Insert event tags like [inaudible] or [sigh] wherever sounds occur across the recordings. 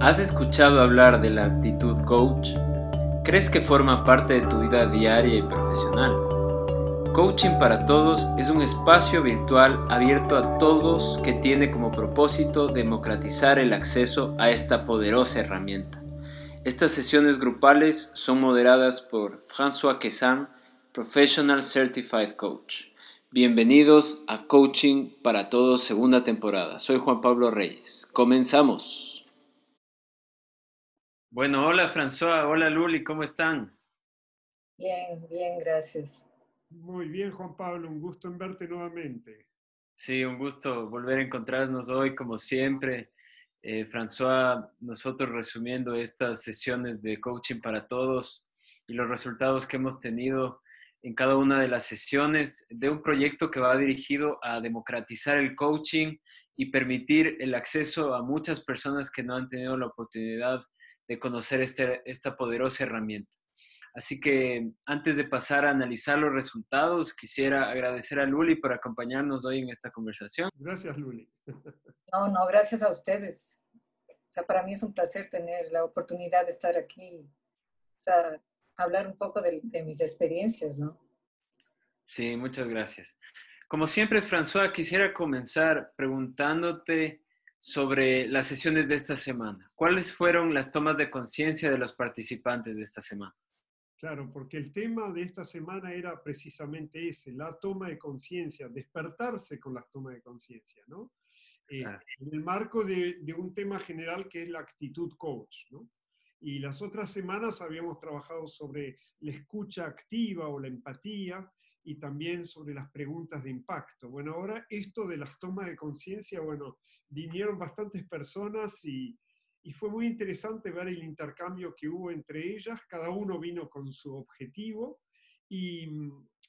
¿Has escuchado hablar de la actitud coach? ¿Crees que forma parte de tu vida diaria y profesional? Coaching para Todos es un espacio virtual abierto a todos que tiene como propósito democratizar el acceso a esta poderosa herramienta. Estas sesiones grupales son moderadas por François Quessan, Professional Certified Coach. Bienvenidos a Coaching para Todos segunda temporada. Soy Juan Pablo Reyes. Comenzamos. Bueno, hola François, hola Luli, ¿cómo están? Bien, bien, gracias. Muy bien, Juan Pablo, un gusto en verte nuevamente. Sí, un gusto volver a encontrarnos hoy, como siempre. Eh, François, nosotros resumiendo estas sesiones de coaching para todos y los resultados que hemos tenido en cada una de las sesiones de un proyecto que va dirigido a democratizar el coaching y permitir el acceso a muchas personas que no han tenido la oportunidad de conocer este, esta poderosa herramienta. Así que antes de pasar a analizar los resultados, quisiera agradecer a Luli por acompañarnos hoy en esta conversación. Gracias, Luli. [laughs] No, no, gracias a ustedes. O sea, para mí es un placer tener la oportunidad de estar aquí. O sea, hablar un poco de, mis experiencias, ¿no? Sí, muchas gracias. Como siempre, François, quisiera comenzar preguntándote sobre las sesiones de esta semana. ¿Cuáles fueron las tomas de conciencia de los participantes de esta semana? Claro, porque el tema de esta semana era precisamente ese, la toma de conciencia, despertarse con la toma de conciencia, ¿no? Eh, en el marco de, de, un tema general que es la actitud coach, ¿no? Y las otras semanas habíamos trabajado sobre la escucha activa o la empatía y también sobre las preguntas de impacto. Bueno, ahora esto de las tomas de conciencia, bueno, vinieron bastantes personas y, fue muy interesante ver el intercambio que hubo entre ellas. Cada uno vino con su objetivo y,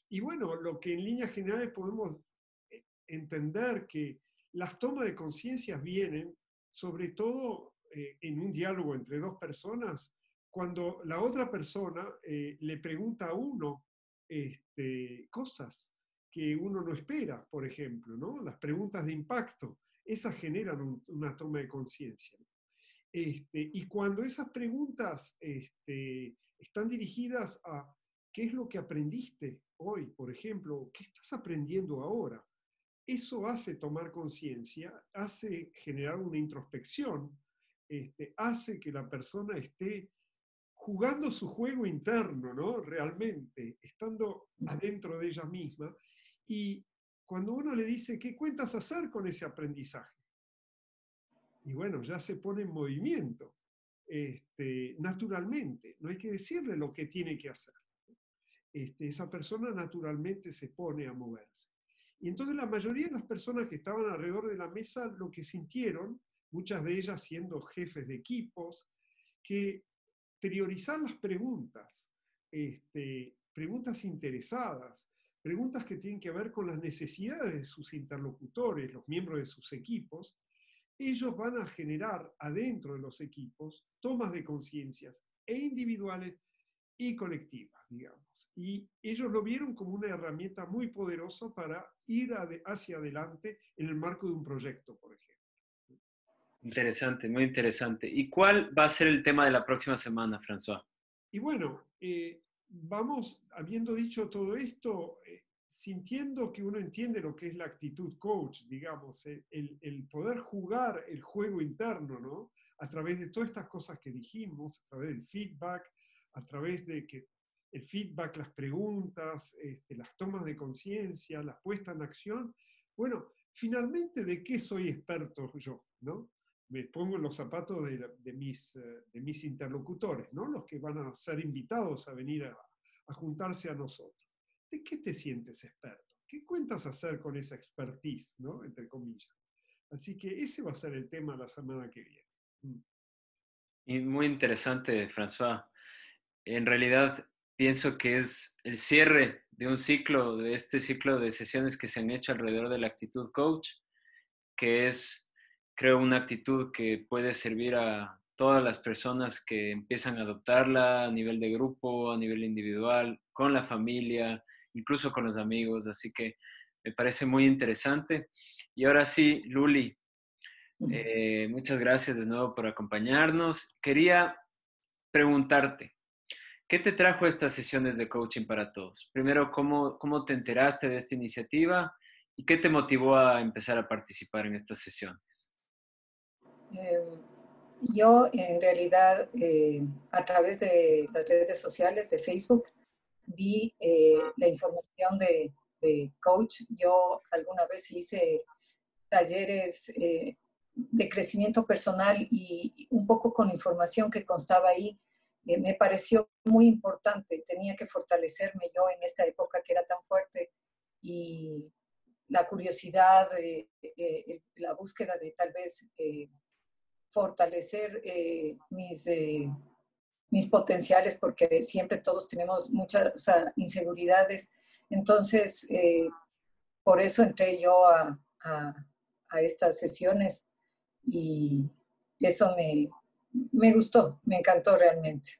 y bueno, lo que en líneas generales podemos eh, entender que las tomas de conciencia vienen sobre todo eh, en un diálogo entre dos personas, cuando la otra persona eh, le pregunta a uno este, cosas que uno no espera, por ejemplo, ¿no? Las preguntas de impacto, esas generan una toma de conciencia. Este, y cuando esas preguntas este, están dirigidas a qué es lo que aprendiste hoy, por ejemplo, qué estás aprendiendo ahora, eso hace tomar conciencia, hace generar una introspección este, hace que la persona esté jugando su juego interno, ¿no? Realmente, estando adentro de ella misma. Y cuando uno le dice, ¿qué cuentas hacer con ese aprendizaje? Y bueno, ya se pone en movimiento, este, naturalmente. No hay que decirle lo que tiene que hacer. Este, esa persona naturalmente se pone a moverse. Y entonces la mayoría de las personas que estaban alrededor de la mesa lo que sintieron muchas de ellas siendo jefes de equipos, que priorizar las preguntas, este, preguntas interesadas, preguntas que tienen que ver con las necesidades de sus interlocutores, los miembros de sus equipos, ellos van a generar adentro de los equipos tomas de conciencias e individuales y colectivas, digamos. Y ellos lo vieron como una herramienta muy poderosa para ir hacia adelante en el marco de un proyecto, por ejemplo. Interesante, muy interesante. ¿Y cuál va a ser el tema de la próxima semana, François? Y bueno, eh, vamos, habiendo dicho todo esto, eh, sintiendo que uno entiende lo que es la actitud coach, digamos, el, el, poder jugar el juego interno, ¿no? A través de todas estas cosas que dijimos, a través del feedback, a través de que el feedback, las preguntas, este, las tomas de conciencia, las puestas en acción. Bueno, finalmente, ¿de qué soy experto yo? ¿no? Me pongo en los zapatos de, mis, eh, de mis interlocutores, ¿no? los que van a ser invitados a venir a, juntarse a nosotros. ¿De qué te sientes experto? ¿Qué cuentas hacer con esa expertise, ¿no? entre comillas? Así que ese va a ser el tema la semana que viene. Mm. Y muy interesante, François. En realidad, pienso que es el cierre de un ciclo, de este ciclo de sesiones que se han hecho alrededor de la actitud coach, que es creo, una actitud que puede servir a todas las personas que empiezan a adoptarla a nivel de grupo, a nivel individual, con la familia, incluso con los amigos. Así que me parece muy interesante. Y ahora sí, Luli, Eh, muchas gracias de nuevo por acompañarnos. Quería preguntarte, ¿qué te trajo estas sesiones de coaching para todos? Primero, ¿cómo, cómo te enteraste de esta iniciativa y qué te motivó a empezar a participar en estas sesiones? Em, yo en realidad eh, a través de las redes sociales de Facebook vi eh, la información de, de, coach. Yo alguna vez hice talleres eh, de crecimiento personal y un poco con información que constaba ahí. me pareció muy importante. Tenía que fortalecerme yo en esta época que era tan fuerte y la curiosidad, la búsqueda de tal vez fortalecer eh, mis, eh, mis potenciales porque siempre todos tenemos muchas inseguridades. Entonces, eh, por eso entré yo a, a, estas sesiones y eso me, me, gustó, me encantó realmente.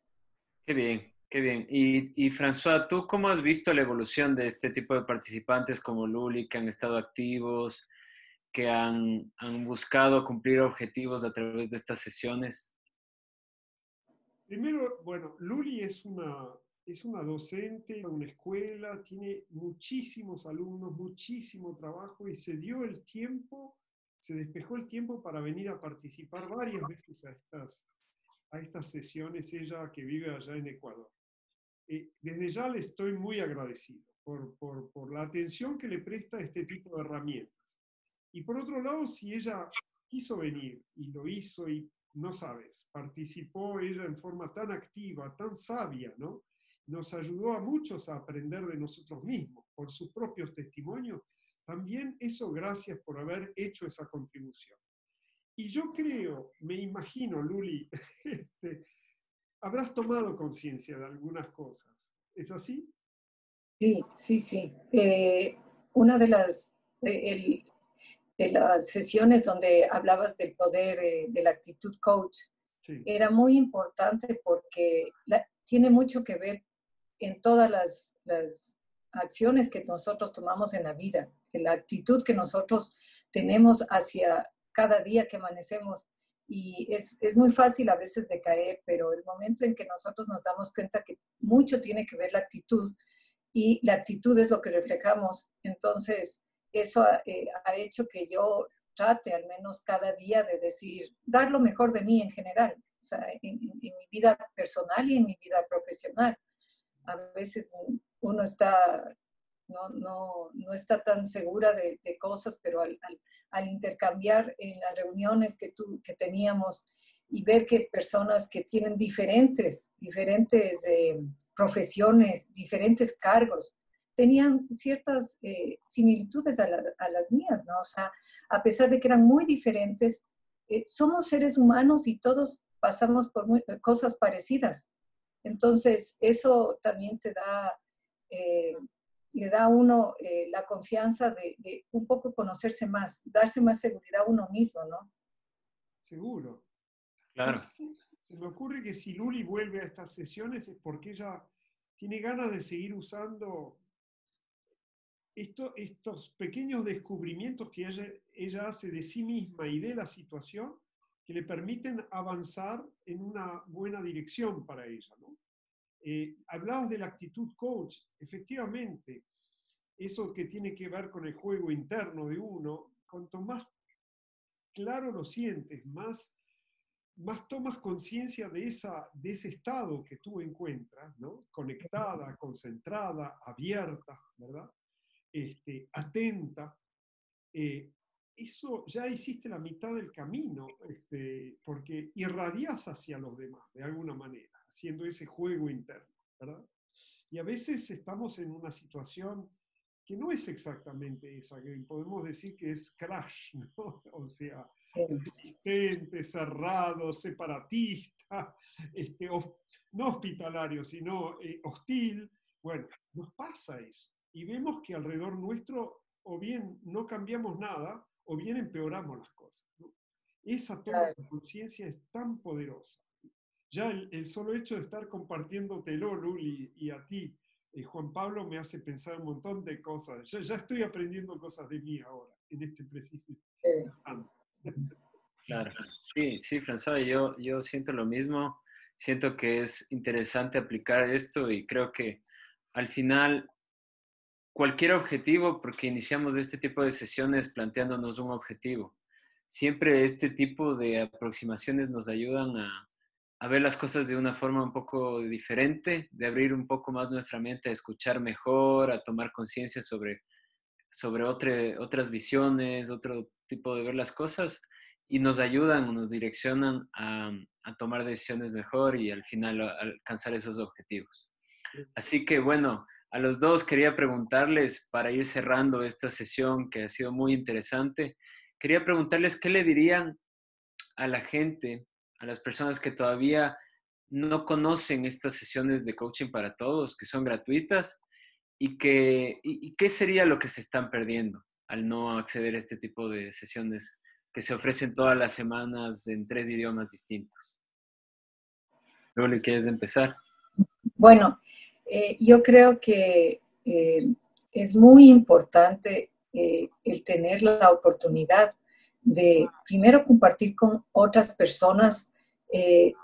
Qué bien, qué bien. Y, y François, ¿tú cómo has visto la evolución de este tipo de participantes como Luli que han estado activos? Que han, buscado cumplir objetivos a través de estas sesiones? Primero, bueno, Luli es una, es una docente en una escuela, tiene muchísimos alumnos, muchísimo trabajo y se dio el tiempo, se despejó el tiempo para venir a participar varias veces a estas, a estas sesiones, ella que vive allá en Ecuador. Eh, desde ya le estoy muy agradecido por, por, por la atención que le presta a este tipo de herramientas. Y por otro lado, si ella quiso venir y lo hizo y no sabes, participó ella en forma tan activa, tan sabia, ¿no? Nos ayudó a muchos a aprender de nosotros mismos por sus propios testimonios. También eso gracias por haber hecho esa contribución. Y yo creo, me imagino, Luli, [laughs] este, habrás tomado conciencia de algunas cosas. ¿Es así? Sí, sí, sí. Eh, una de las, eh, de las sesiones donde hablabas del poder eh, de la actitud coach, era muy importante porque tiene mucho que ver en todas las, las, acciones que nosotros tomamos en la vida, en la actitud que nosotros tenemos hacia cada día que amanecemos. Y es, es muy fácil a veces de caer, pero el momento en que nosotros nos damos cuenta que mucho tiene que ver la actitud y la actitud es lo que reflejamos, entonces eso eh, ha, hecho que yo trate al menos cada día de decir, dar lo mejor de mí en general, o sea, en, mi vida personal y en mi vida profesional. A veces uno está, no, no, no está tan segura de, cosas, pero al, intercambiar en las reuniones que, tú, que teníamos y ver que personas que tienen diferentes, diferentes eh, profesiones, diferentes cargos, tenían ciertas eh, similitudes a, las mías, ¿no? O sea, a pesar de que eran muy diferentes, eh, somos seres humanos y todos pasamos por cosas parecidas. Entonces, eso también te da, eh, le da a uno la confianza de, un poco conocerse más, darse más seguridad a uno mismo, ¿no? Seguro. Claro. se me ocurre que si Luli vuelve a estas sesiones es porque ella tiene ganas de seguir usando estos pequeños descubrimientos que ella, hace de sí misma y de la situación que le permiten avanzar en una buena dirección para ella. ¿no? Eh, hablabas de la actitud coach, efectivamente, eso que tiene que ver con el juego interno de uno, cuanto más claro lo sientes, más, más tomas conciencia de, de ese estado que tú encuentras, ¿no? conectada, concentrada, abierta, ¿verdad? Este, atenta, eh, eso ya hiciste la mitad del camino, este, porque irradias hacia los demás de alguna manera, haciendo ese juego interno, ¿verdad? Y a veces estamos en una situación que no es exactamente esa, que podemos decir que es crash, ¿no? [laughs] O sea, resistente, cerrado, separatista, este, no hospitalario, sino eh, hostil. Bueno, nos pasa eso y vemos que alrededor nuestro o bien no cambiamos nada o bien empeoramos las cosas. Esa toma de conciencia es tan poderosa. Ya el, solo hecho de estar compartiéndotelo, Luli, y a ti, eh, Juan Pablo, me hace pensar un montón de cosas. Ya, ya estoy aprendiendo cosas de mí ahora, en este preciso instante. [laughs] Claro, sí, sí, François, yo, yo siento lo mismo. Siento que es interesante aplicar esto y creo que al final cualquier objetivo, porque iniciamos este tipo de sesiones planteándonos un objetivo. Siempre este tipo de aproximaciones nos ayudan a, a ver las cosas de una forma un poco diferente, de abrir un poco más nuestra mente, a escuchar mejor, a tomar conciencia sobre, sobre otras visiones, otro tipo de ver las cosas y nos ayudan, nos direccionan a, a tomar decisiones mejor y al final alcanzar esos objetivos. Así que bueno, a los dos quería preguntarles para ir cerrando esta sesión que ha sido muy interesante, quería preguntarles qué le dirían a la gente a las personas que todavía no conocen estas sesiones de coaching para todos, que son gratuitas, y, que, y, qué sería lo que se están perdiendo al no acceder a este tipo de sesiones que se ofrecen todas las semanas en tres idiomas distintos. Le quieres empezar. Bueno, eh, yo creo que eh, es muy importante eh, el tener la oportunidad de primero compartir con otras personas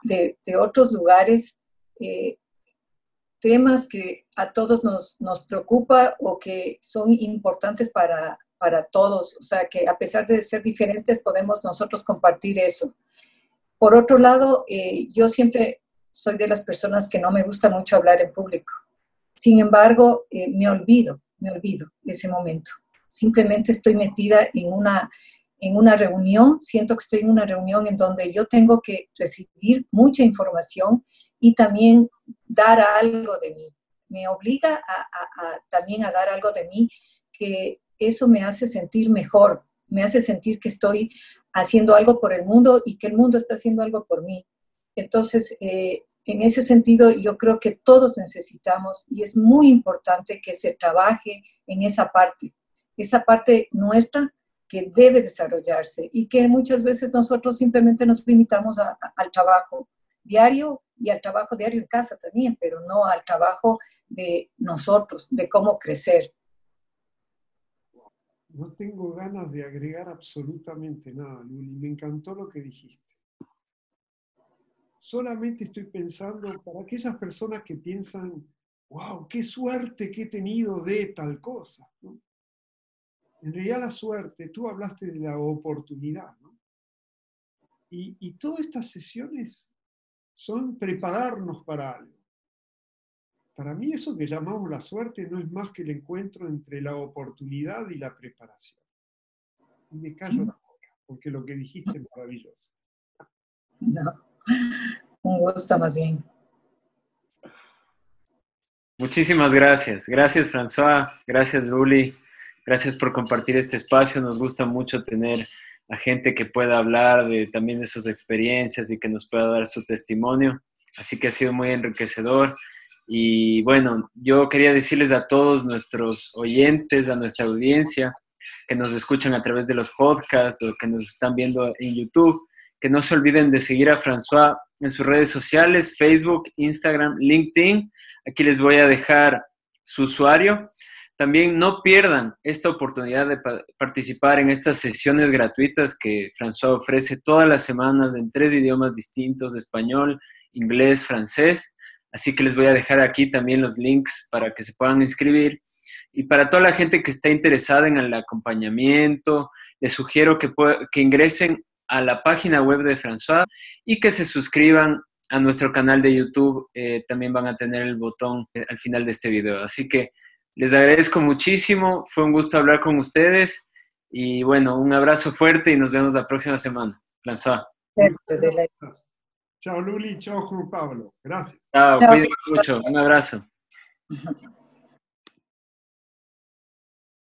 de, otros lugares, temas que a todos nos, nos preocupa o que son importantes para, para todos. O sea, que a pesar de ser diferentes, podemos nosotros compartir eso. Por otro lado, yo siempre soy de las personas que no me gusta mucho hablar en público. Sin embargo, me olvido, me olvido ese momento. Simplemente estoy metida en una, en una reunión, siento que estoy en una reunión en donde yo tengo que recibir mucha información y también dar algo de mí. Me obliga a, también a dar algo de mí, que eso me hace sentir mejor, me hace sentir que estoy haciendo algo por el mundo y que el mundo está haciendo algo por mí. Entonces, eh, en ese sentido, yo creo que todos necesitamos y es muy importante que se trabaje en esa parte, esa parte nuestra que debe desarrollarse y que muchas veces nosotros simplemente nos limitamos al trabajo diario y al trabajo diario en casa también, pero no al trabajo de nosotros, de cómo crecer. No tengo ganas de agregar absolutamente nada, Luli. Me encantó lo que dijiste. Solamente estoy pensando para aquellas personas que piensan, wow, qué suerte que he tenido de tal cosa. ¿no? En realidad la suerte, tú hablaste de la oportunidad, ¿no? Y, y todas estas sesiones son prepararnos para algo. Para mí eso que llamamos la suerte no es más que el encuentro entre la oportunidad y la preparación. Y me callo la boca, porque lo que dijiste es maravilloso. No, un gusto más bien. Muchísimas gracias. Gracias, François. Gracias, Luli. Gracias por compartir este espacio. Nos gusta mucho tener a gente que pueda hablar de, también de sus experiencias y que nos pueda dar su testimonio. Así que ha sido muy enriquecedor. Y bueno, yo quería decirles a todos nuestros oyentes, a nuestra audiencia, que nos escuchan a través de los podcasts o que nos están viendo en YouTube, que no se olviden de seguir a François en sus redes sociales, Facebook, Instagram, LinkedIn. Aquí les voy a dejar su usuario. También no pierdan esta oportunidad de participar en estas sesiones gratuitas que François ofrece todas las semanas en tres idiomas distintos, español, inglés, francés. Así que les voy a dejar aquí también los links para que se puedan inscribir. Y para toda la gente que está interesada en el acompañamiento, les sugiero que, que ingresen a la página web de François y que se suscriban a nuestro canal de YouTube. Eh, también van a tener el botón eh, al final de este video. Así que les agradezco muchísimo, fue un gusto hablar con ustedes y bueno, un abrazo fuerte y nos vemos la próxima semana. François. Chao Luli, chao Juan Pablo. Gracias. Chao, cuídense mucho. Un abrazo. [laughs]